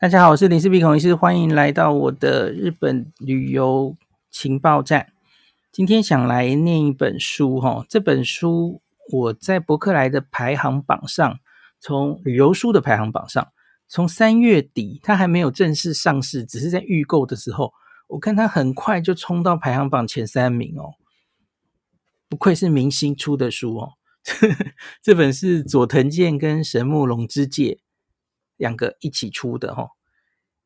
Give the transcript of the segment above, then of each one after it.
大家好，我是林氏璧孔医师，欢迎来到我的日本旅游情报站。今天想来念一本书哈，这本书我在博客来的排行榜上，从旅游书的排行榜上，从三月底它还没有正式上市，只是在预购的时候，我看它很快就冲到排行榜前三名哦，不愧是明星出的书哦。这本是佐藤健跟神木隆之介。两个一起出的哈，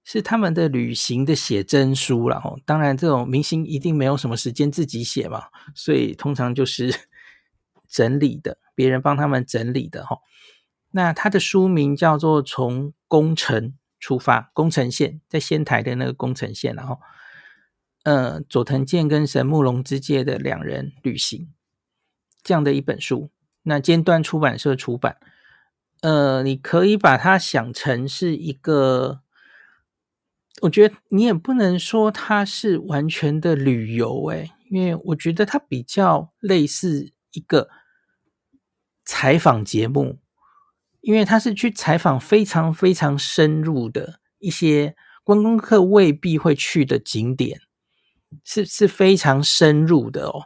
是他们的旅行的写真书了哈。当然，这种明星一定没有什么时间自己写嘛，所以通常就是 整理的，别人帮他们整理的哈。那他的书名叫做《从宫城出发》，宫城县在仙台的那个宫城县，然后，呃，佐藤健跟神木隆之介的两人旅行这样的一本书，那尖端出版社出版。呃，你可以把它想成是一个，我觉得你也不能说它是完全的旅游，诶，因为我觉得它比较类似一个采访节目，因为它是去采访非常非常深入的一些观光客未必会去的景点，是是非常深入的哦。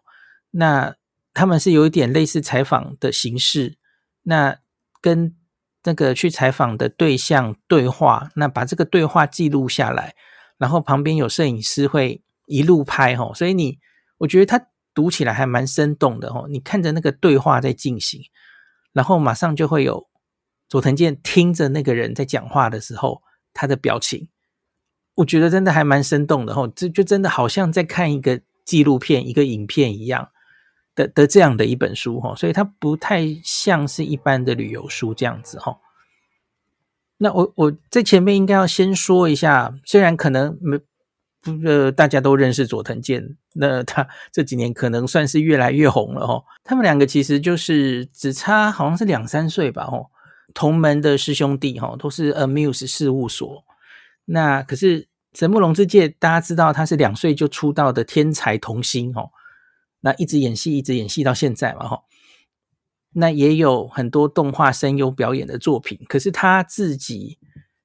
那他们是有一点类似采访的形式，那跟。那个去采访的对象对话，那把这个对话记录下来，然后旁边有摄影师会一路拍吼，所以你我觉得他读起来还蛮生动的吼，你看着那个对话在进行，然后马上就会有佐藤健听着那个人在讲话的时候他的表情，我觉得真的还蛮生动的吼，这就真的好像在看一个纪录片、一个影片一样。的的这样的一本书哈，所以它不太像是一般的旅游书这样子哈。那我我在前面应该要先说一下，虽然可能没不呃大家都认识佐藤健，那他这几年可能算是越来越红了哈。他们两个其实就是只差好像是两三岁吧哈，同门的师兄弟哈，都是 Amuse 事务所。那可是神木隆之介，大家知道他是两岁就出道的天才童星哈。那一直演戏，一直演戏到现在嘛，哈。那也有很多动画声优表演的作品，可是他自己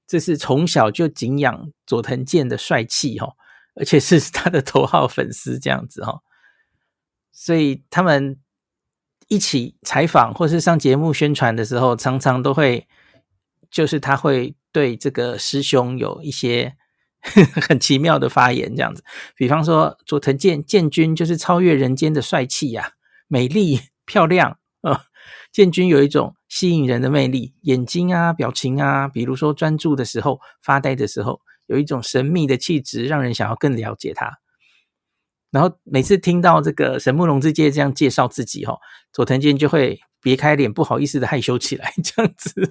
这是从小就敬仰佐藤健的帅气，哈，而且是他的头号粉丝这样子，哈。所以他们一起采访或是上节目宣传的时候，常常都会，就是他会对这个师兄有一些。很奇妙的发言，这样子，比方说佐藤健健君就是超越人间的帅气呀，美丽漂亮啊，健君有一种吸引人的魅力，眼睛啊，表情啊，比如说专注的时候，发呆的时候，有一种神秘的气质，让人想要更了解他。然后每次听到这个神木隆之介这样介绍自己，哈，佐藤健就会别开脸，不好意思的害羞起来，这样子。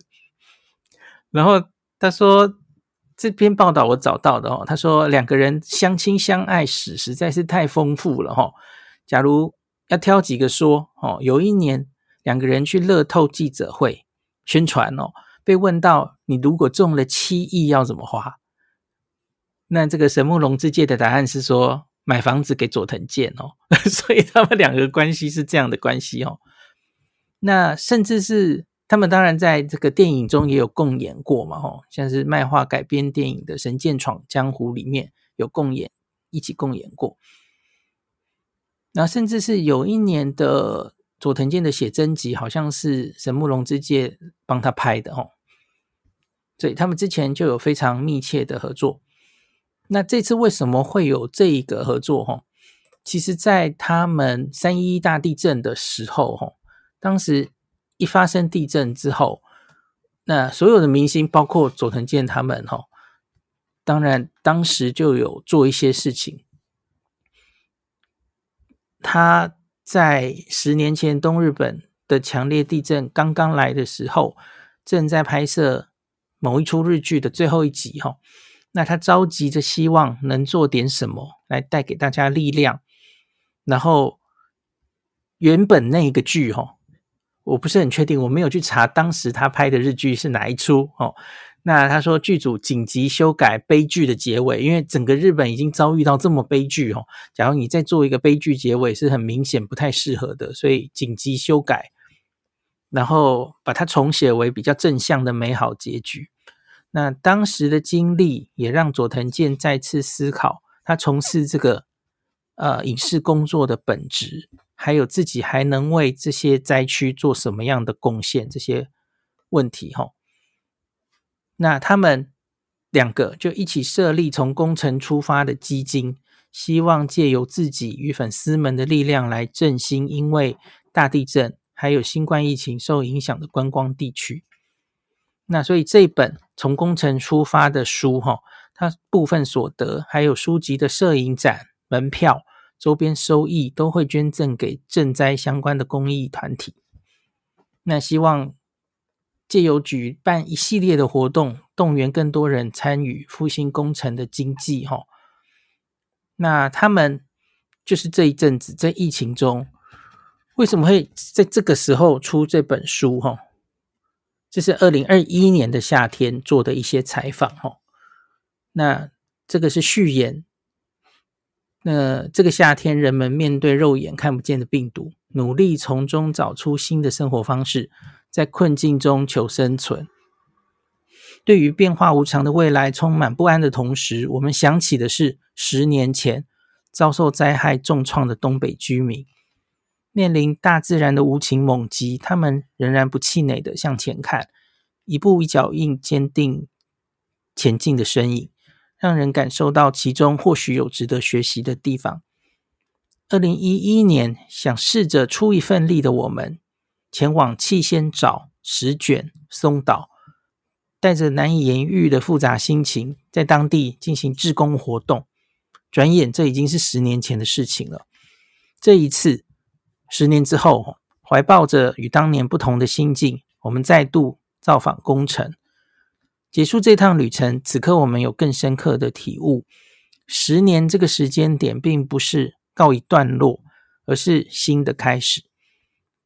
然后他说。这篇报道我找到的哦，他说两个人相亲相爱史实在是太丰富了哈。假如要挑几个说哦，有一年两个人去乐透记者会宣传哦，被问到你如果中了七亿要怎么花？那这个神木隆之介的答案是说买房子给佐藤健哦，所以他们两个关系是这样的关系哦。那甚至是。他们当然在这个电影中也有共演过嘛，吼，像是漫画改编电影的《神剑闯江湖》里面有共演，一起共演过。那甚至是有一年的佐藤健的写真集，好像是神木隆之介帮他拍的，吼。所以他们之前就有非常密切的合作。那这次为什么会有这一个合作？吼，其实，在他们三一大地震的时候，吼，当时。一发生地震之后，那所有的明星，包括佐藤健他们，哈，当然当时就有做一些事情。他在十年前东日本的强烈地震刚刚来的时候，正在拍摄某一出日剧的最后一集，哈，那他着急着希望能做点什么来带给大家力量。然后原本那个剧，哈。我不是很确定，我没有去查当时他拍的日剧是哪一出哦。那他说剧组紧急修改悲剧的结尾，因为整个日本已经遭遇到这么悲剧哦。假如你再做一个悲剧结尾，是很明显不太适合的，所以紧急修改，然后把它重写为比较正向的美好结局。那当时的经历也让佐藤健再次思考他从事这个呃影视工作的本质，还有自己还能为这些灾区做什么样的贡献这些问题哈。那他们两个就一起设立从工程出发的基金，希望借由自己与粉丝们的力量来振兴因为大地震还有新冠疫情受影响的观光地区。那所以这本从工程出发的书，哈，它部分所得还有书籍的摄影展门票、周边收益都会捐赠给赈灾相关的公益团体。那希望借由举办一系列的活动，动员更多人参与复兴工程的经济，哈。那他们就是这一阵子在疫情中，为什么会在这个时候出这本书，哈？这是二零二一年的夏天做的一些采访哈，那这个是序言。那这个夏天，人们面对肉眼看不见的病毒，努力从中找出新的生活方式，在困境中求生存。对于变化无常的未来充满不安的同时，我们想起的是十年前遭受灾害重创的东北居民。面临大自然的无情猛击，他们仍然不气馁地向前看，一步一脚印，坚定前进的身影，让人感受到其中或许有值得学习的地方。二零一一年，想试着出一份力的我们，前往气仙沼、石卷、松岛，带着难以言喻的复杂心情，在当地进行志工活动。转眼，这已经是十年前的事情了。这一次。十年之后，怀抱着与当年不同的心境，我们再度造访工程，结束这趟旅程。此刻，我们有更深刻的体悟：十年这个时间点，并不是告一段落，而是新的开始。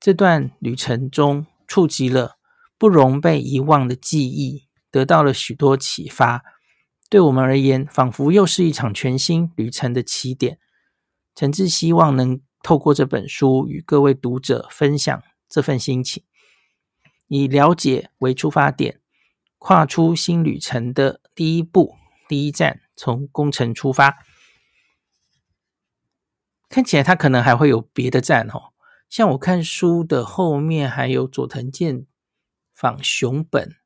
这段旅程中，触及了不容被遗忘的记忆，得到了许多启发。对我们而言，仿佛又是一场全新旅程的起点。诚挚希望能。透过这本书与各位读者分享这份心情，以了解为出发点，跨出新旅程的第一步、第一站，从工程出发。看起来他可能还会有别的站哦，像我看书的后面还有佐藤健访熊本，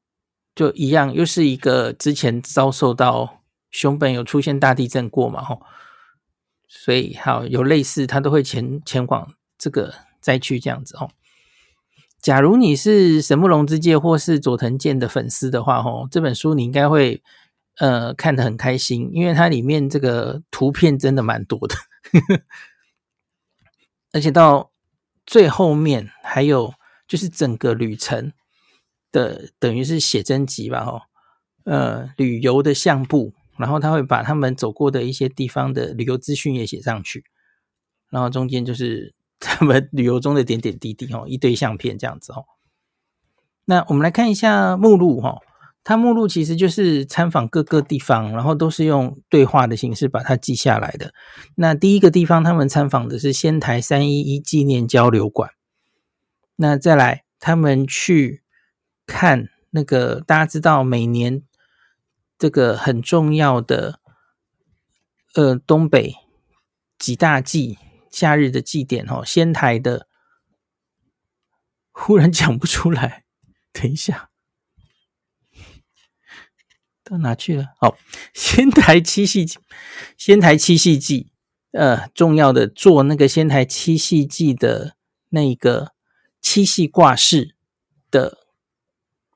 就一样，又是一个之前遭受到熊本有出现大地震过嘛，吼。所以，好有类似，他都会前前往这个灾区这样子哦。假如你是神木隆之介或是佐藤健的粉丝的话，哦，这本书你应该会呃看得很开心，因为它里面这个图片真的蛮多的，而且到最后面还有就是整个旅程的等于是写真集吧，哦，呃，旅游的相簿。然后他会把他们走过的一些地方的旅游资讯也写上去，然后中间就是 他们旅游中的点点滴滴哦，一堆相片这样子哦。那我们来看一下目录哈，它目录其实就是参访各个地方，然后都是用对话的形式把它记下来的。那第一个地方他们参访的是仙台三一一纪念交流馆，那再来他们去看那个大家知道每年。这个很重要的，呃，东北几大祭夏日的祭典哦，仙台的，忽然讲不出来，等一下，到哪去了？好，仙台七夕，仙台七夕祭，呃，重要的做那个仙台七夕祭的那个七夕挂饰的。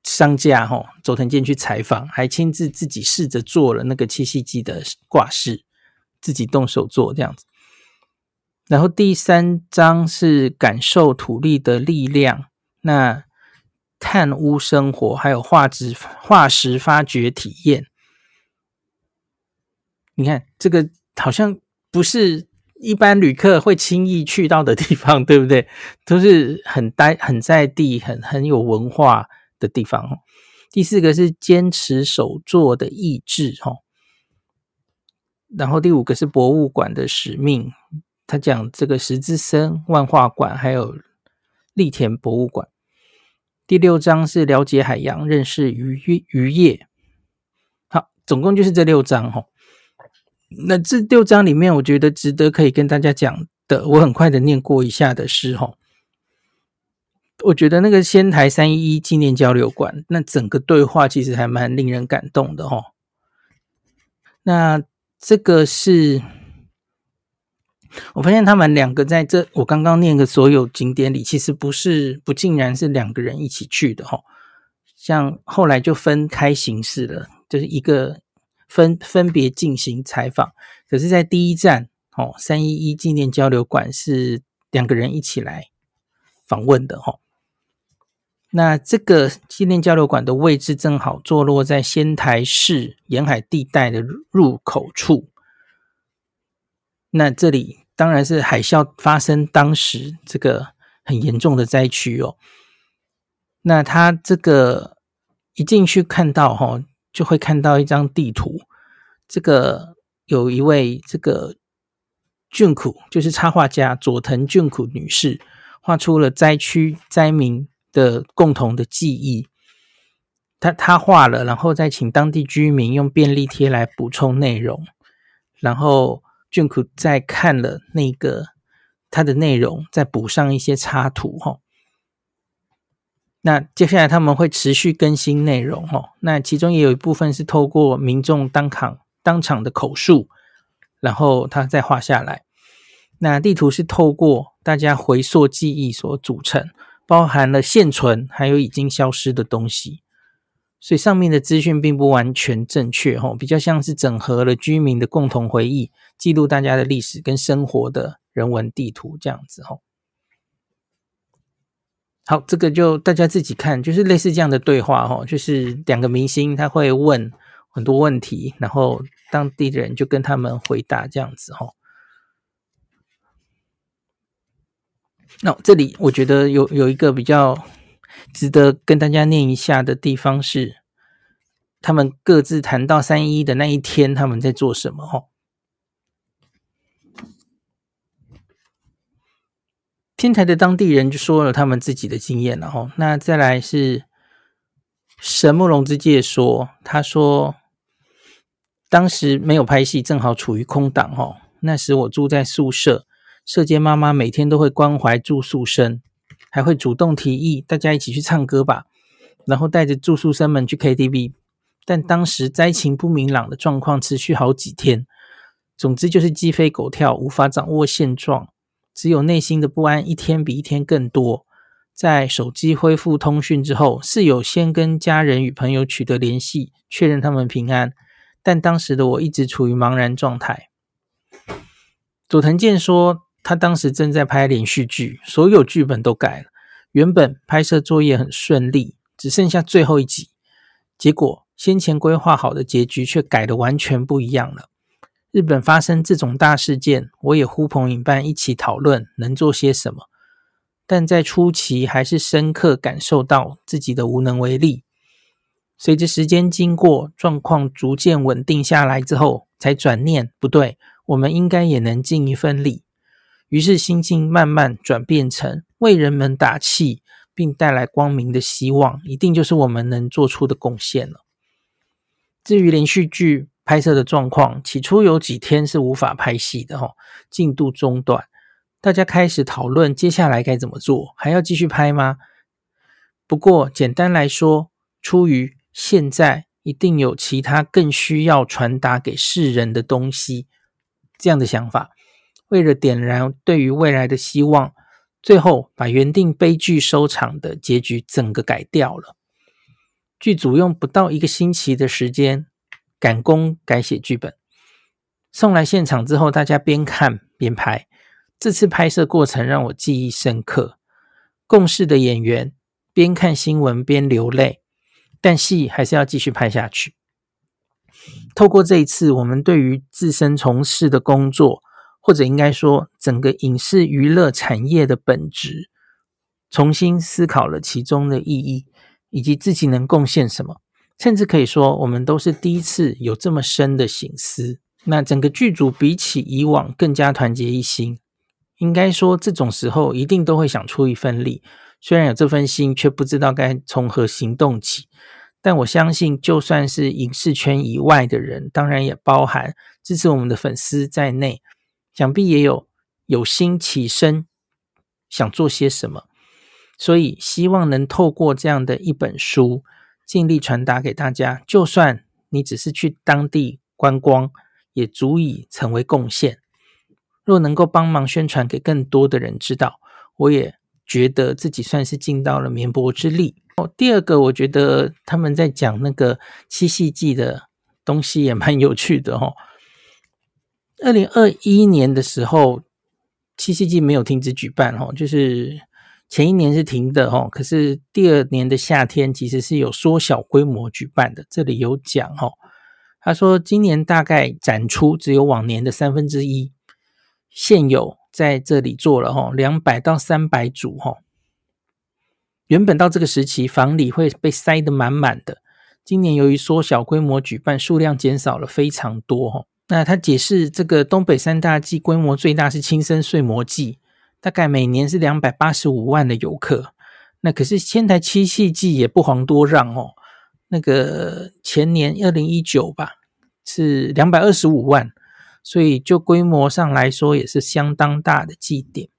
商家哈，佐藤健去采访，还亲自自己试着做了那个七夕祭的挂饰，自己动手做这样子。然后第三章是感受土地的力量，那炭屋生活，还有化石化石发掘体验。你看这个好像不是一般旅客会轻易去到的地方，对不对？都是很呆、很在地、很很有文化。的地方，第四个是坚持手作的意志，哈，然后第五个是博物馆的使命，他讲这个石之森万画馆，还有立田博物馆。第六章是了解海洋，认识渔业渔业，好总共就是这六章哈。那这六章里面，我觉得值得可以跟大家讲的，我很快的念过一下的是哈。我觉得那个仙台三一一纪念交流馆，那整个对话其实还蛮令人感动的哈。那这个是，我发现他们两个在这我刚刚念的所有景点里，其实不是不尽然是两个人一起去的哈。像后来就分开形式了，就是一个分分别进行采访。可是，在第一站哦，三一一纪念交流馆是两个人一起来访问的哈。那这个纪念交流馆的位置正好坐落在仙台市沿海地带的入口处。那这里当然是海啸发生当时这个很严重的灾区哦。那他这个一进去看到哈，就会看到一张地图。这个有一位这个俊苦，就是插画家佐藤俊苦女士，画出了灾区灾民。的共同的记忆，他他画了，然后再请当地居民用便利贴来补充内容，然后俊苦再看了那个他的内容，再补上一些插图哈。那接下来他们会持续更新内容哈。那其中也有一部分是透过民众当场当场的口述，然后他再画下来。那地图是透过大家回溯记忆所组成。包含了现存还有已经消失的东西，所以上面的资讯并不完全正确吼，比较像是整合了居民的共同回忆，记录大家的历史跟生活的人文地图这样子吼。好，这个就大家自己看，就是类似这样的对话吼，就是两个明星他会问很多问题，然后当地的人就跟他们回答这样子吼。那、哦、这里我觉得有有一个比较值得跟大家念一下的地方是，他们各自谈到三一的那一天，他们在做什么？哦，天台的当地人就说了他们自己的经验了。哦，那再来是神木隆之介说，他说当时没有拍戏，正好处于空档。哦，那时我住在宿舍。舍监妈妈每天都会关怀住宿生，还会主动提议大家一起去唱歌吧，然后带着住宿生们去 KTV。但当时灾情不明朗的状况持续好几天，总之就是鸡飞狗跳，无法掌握现状，只有内心的不安一天比一天更多。在手机恢复通讯之后，室友先跟家人与朋友取得联系，确认他们平安，但当时的我一直处于茫然状态。佐藤健说。他当时正在拍连续剧，所有剧本都改了。原本拍摄作业很顺利，只剩下最后一集，结果先前规划好的结局却改的完全不一样了。日本发生这种大事件，我也呼朋引伴一起讨论能做些什么，但在初期还是深刻感受到自己的无能为力。随着时间经过，状况逐渐稳定下来之后，才转念不对，我们应该也能尽一份力。于是心境慢慢转变成为人们打气，并带来光明的希望，一定就是我们能做出的贡献了。至于连续剧拍摄的状况，起初有几天是无法拍戏的，哈，进度中断，大家开始讨论接下来该怎么做，还要继续拍吗？不过简单来说，出于现在一定有其他更需要传达给世人的东西，这样的想法。为了点燃对于未来的希望，最后把原定悲剧收场的结局整个改掉了。剧组用不到一个星期的时间赶工改写剧本，送来现场之后，大家边看边拍。这次拍摄过程让我记忆深刻。共事的演员边看新闻边流泪，但戏还是要继续拍下去。透过这一次，我们对于自身从事的工作。或者应该说，整个影视娱乐产业的本质，重新思考了其中的意义，以及自己能贡献什么。甚至可以说，我们都是第一次有这么深的醒思。那整个剧组比起以往更加团结一心。应该说，这种时候一定都会想出一份力，虽然有这份心，却不知道该从何行动起。但我相信，就算是影视圈以外的人，当然也包含支持我们的粉丝在内，想必也有有心起身想做些什么。所以，希望能透过这样的一本书，尽力传达给大家。就算你只是去当地观光，也足以成为贡献。若能够帮忙宣传给更多的人知道，我也觉得自己算是尽到了绵薄之力。哦，第二个，我觉得他们在讲那个七夕祭的东西也蛮有趣的哦。二零二一年的时候，七夕祭没有停止举办哦，就是前一年是停的哦，可是第二年的夏天其实是有缩小规模举办的。这里有讲哦，他说今年大概展出只有往年的三分之一，现有在这里做了哦，两百到三百组哦。原本到这个时期，房里会被塞得满满的。今年由于缩小规模举办，数量减少了非常多哈。那他解释，这个东北三大祭规模最大是青森睡魔祭，大概每年是两百八十五万的游客。那可是千台七夕祭也不遑多让哦。那个前年二零一九吧，是两百二十五万，所以就规模上来说也是相当大的祭典。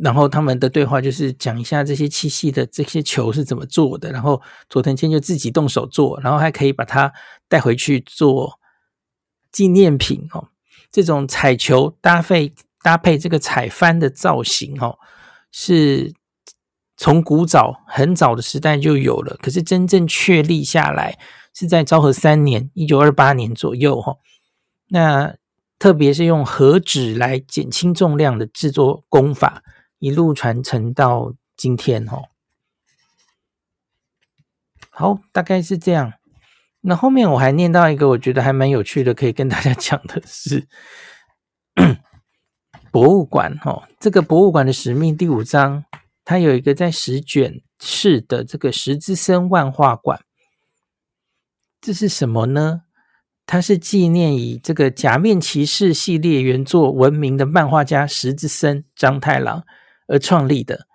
然后他们的对话就是讲一下这些七夕的这些球是怎么做的，然后佐藤健就自己动手做，然后还可以把它带回去做纪念品哦。这种彩球搭配搭配这个彩帆的造型哦，是从古早很早的时代就有了，可是真正确立下来是在昭和三年（一九二八年）左右哈。那特别是用和纸来减轻重量的制作工法。一路传承到今天哦，好，大概是这样。那后面我还念到一个，我觉得还蛮有趣的，可以跟大家 讲的是博物馆哦。这个博物馆的使命第五章，它有一个在石卷市的这个石之森万画馆。这是什么呢？它是纪念以这个假面骑士系列原作闻名的漫画家石之森章太郎。而创立的，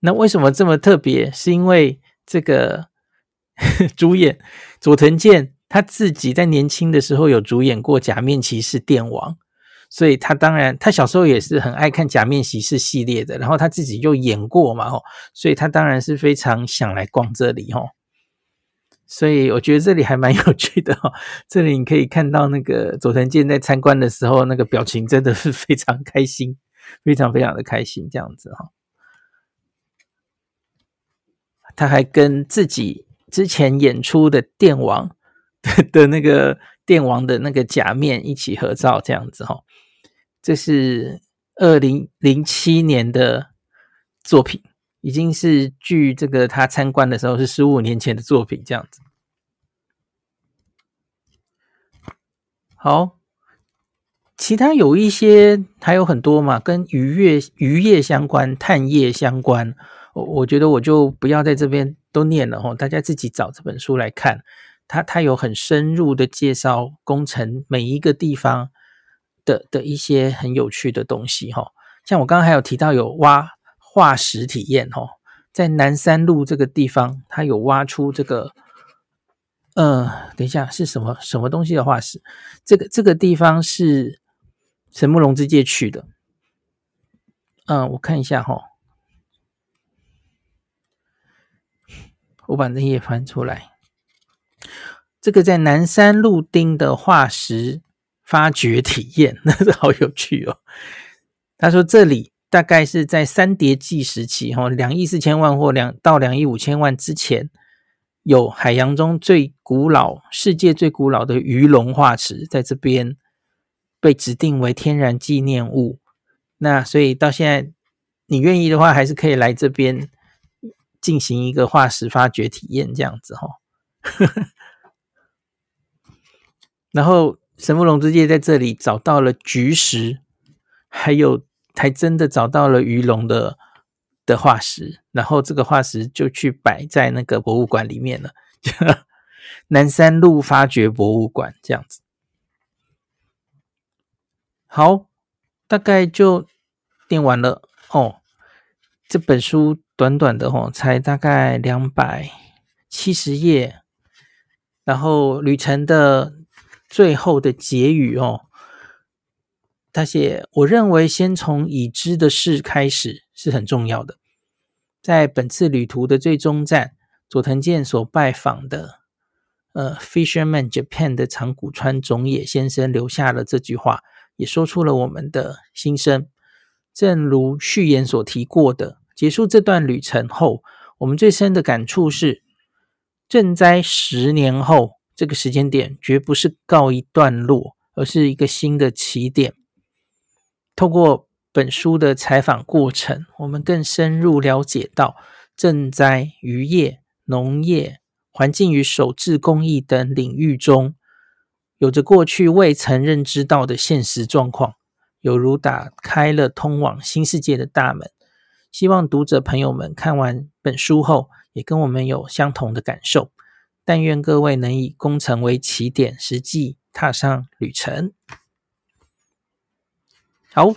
那为什么这么特别？是因为这个 主演佐藤健他自己在年轻的时候有主演过《假面骑士电王》，所以他当然他小时候也是很爱看《假面骑士》系列的，然后他自己又演过嘛，吼，所以他当然是非常想来逛这里，吼。所以我觉得这里还蛮有趣的，哦，这里你可以看到那个佐藤健在参观的时候，那个表情真的是非常开心。非常非常的开心，这样子哈，他还跟自己之前演出的电王的的那个电王的那个假面一起合照，这样子哈，这是二零零七年的作品，已经是距这个他参观的时候是十五年前的作品，这样子。好。其他有一些还有很多嘛，跟渔业、渔业相关、探业相关，我我觉得我就不要在这边都念了哈，大家自己找这本书来看。它它有很深入的介绍工程每一个地方的的一些很有趣的东西哈，像我刚刚还有提到有挖化石体验哈，在南山路这个地方，它有挖出这个。呃，等一下是什么什么东西的化石？这个这个地方是。神木隆之介去的，嗯，我看一下哈，我把那页翻出来。这个在南山路町的化石发掘体验，那是好有趣哦。他说这里大概是在三叠纪时期，哈，两亿四千万或两到两亿五千万之前，有海洋中最古老、世界最古老的鱼龙化石在这边。被指定为天然纪念物，那所以到现在，你愿意的话，还是可以来这边进行一个化石发掘体验，这样子哈。然后神木隆之介在这里找到了菊石，还有还真的找到了鱼龙的的化石，然后这个化石就去摆在那个博物馆里面了，南山路发掘博物馆这样子。好，大概就念完了哦。这本书短短的哦，才大概两百七十页，然后旅程的最后的结语哦，他写：我认为先从已知的事开始是很重要的。在本次旅途的最终站，佐藤健所拜访的呃 Fisherman Japan 的长谷川总野先生留下了这句话，也说出了我们的心声。正如序言所提过的，结束这段旅程后，我们最深的感触是，赈灾十年后这个时间点绝不是告一段落，而是一个新的起点。透过本书的采访过程，我们更深入了解到赈灾、渔业、农业、环境与手制工艺等领域中，有着过去未曾认知到的现实状况。有如打开了通往新世界的大门，希望读者朋友们看完本书后，也跟我们有相同的感受。但愿各位能以工程为起点，实际踏上旅程。好，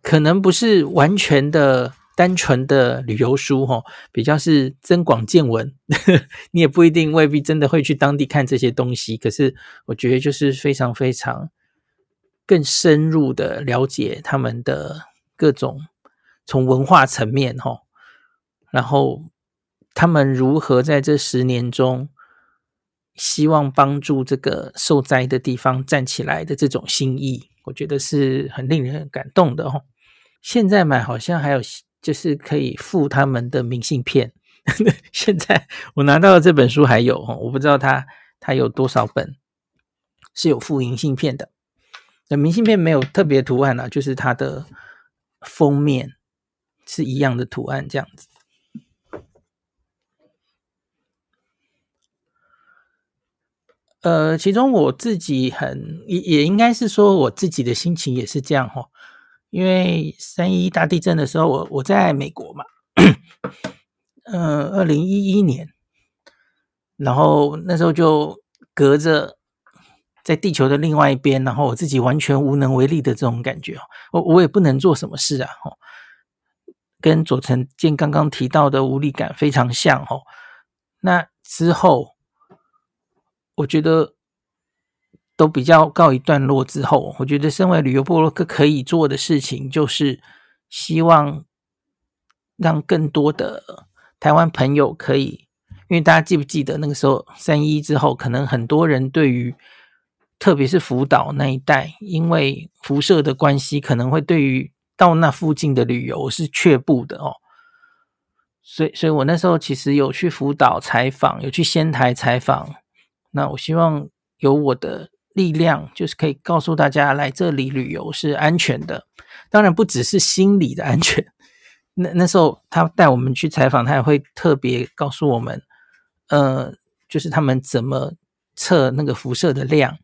可能不是完全的单纯的旅游书哈，比较是增广见闻。你也不一定未必真的会去当地看这些东西，可是我觉得就是非常非常。更深入的了解他们的各种从文化层面哈，然后他们如何在这十年中希望帮助这个受灾的地方站起来的这种心意，我觉得是很令人感动的哦。现在买好像还有就是可以附他们的明信片，现在我拿到的这本书还有哦，我不知道它它有多少本是有附明信片的。那明信片没有特别图案啊，就是它的封面是一样的图案这样子。呃，其中我自己很也也应该是说我自己的心情也是这样哦，因为三一大地震的时候，我我在美国嘛，嗯，二零一一年，然后那时候就隔着。在地球的另外一边，然后我自己完全无能为力的这种感觉哦，我我也不能做什么事啊，哦，跟佐藤健刚刚提到的无力感非常像，哦。那之后，我觉得都比较告一段落之后，我觉得身为旅游部落客可以做的事情，就是希望让更多的台湾朋友可以，因为大家记不记得那个时候三一之后，可能很多人对于特别是福岛那一带，因为辐射的关系，可能会对于到那附近的旅游是却步的哦。所以，所以我那时候其实有去福岛采访，有去仙台采访。那我希望有我的力量，就是可以告诉大家，来这里旅游是安全的。当然，不只是心理的安全。那那时候他带我们去采访，他也会特别告诉我们，呃，就是他们怎么测那个辐射的量。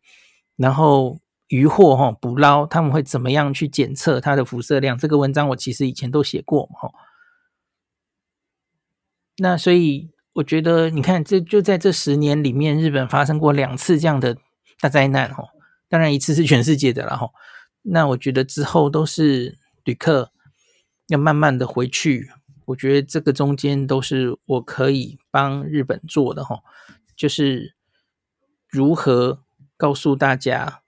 然后渔获哈捕捞，他们会怎么样去检测它的辐射量？这个文章我其实以前都写过哈。那所以我觉得，你看，这就在这十年里面，日本发生过两次这样的大灾难哦。当然，一次是全世界的了哈。那我觉得之后都是旅客要慢慢的回去。我觉得这个中间都是我可以帮日本做的哈，就是如何。告诉大家，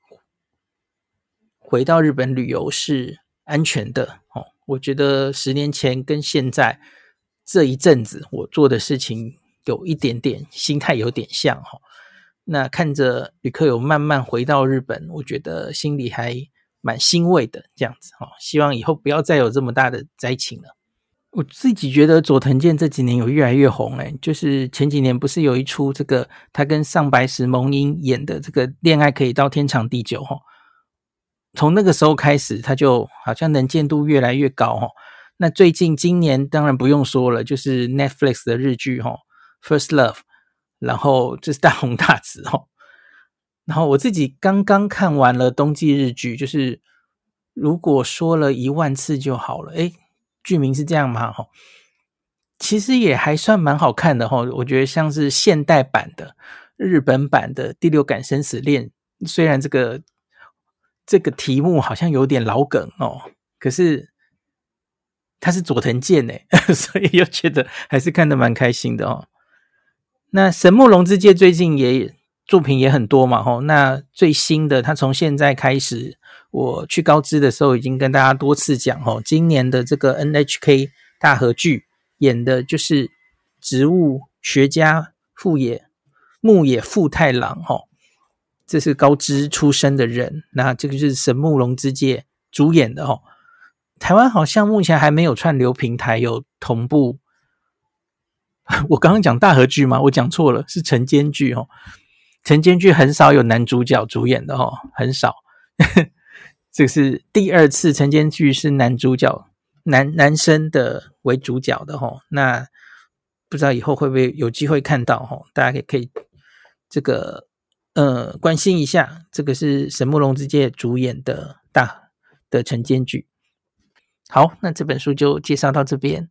回到日本旅游是安全的哦。我觉得十年前跟现在这一阵子我做的事情有一点点心态有点像哈。那看着旅客有慢慢回到日本，我觉得心里还蛮欣慰的这样子哈。希望以后不要再有这么大的灾情了。我自己觉得佐藤健这几年有越来越红诶，就是前几年不是有一出这个他跟上白石萌音演的这个恋爱可以到天长地久哈，从那个时候开始他就好像能见度越来越高哈。那最近今年当然不用说了，就是 Netflix 的日剧哈，First Love，然后就是大红大紫哦。然后我自己刚刚看完了冬季日剧，就是如果说了一万次就好了诶剧名是这样吗？哈，其实也还算蛮好看的哈。我觉得像是现代版的日本版的《第六感生死恋》，虽然这个这个题目好像有点老梗哦，可是他是佐藤健诶，所以又觉得还是看得蛮开心的哦。那神木隆之介最近也作品也很多嘛，吼。那最新的，他从现在开始，我去高知的时候已经跟大家多次讲，吼，今年的这个 NHK 大合剧演的就是植物学家富野牧野富太郎，吼，这是高知出身的人，那这个就是神木隆之介主演的，吼。台湾好像目前还没有串流平台有同步。我刚刚讲大和剧吗？我讲错了，是晨间剧哦。晨间剧很少有男主角主演的哦，很少。这是第二次晨间剧是男主角男男生的为主角的哦。那不知道以后会不会有机会看到哦？大家也可以这个呃关心一下。这个是神木龙之介主演的大的晨间剧。好，那这本书就介绍到这边。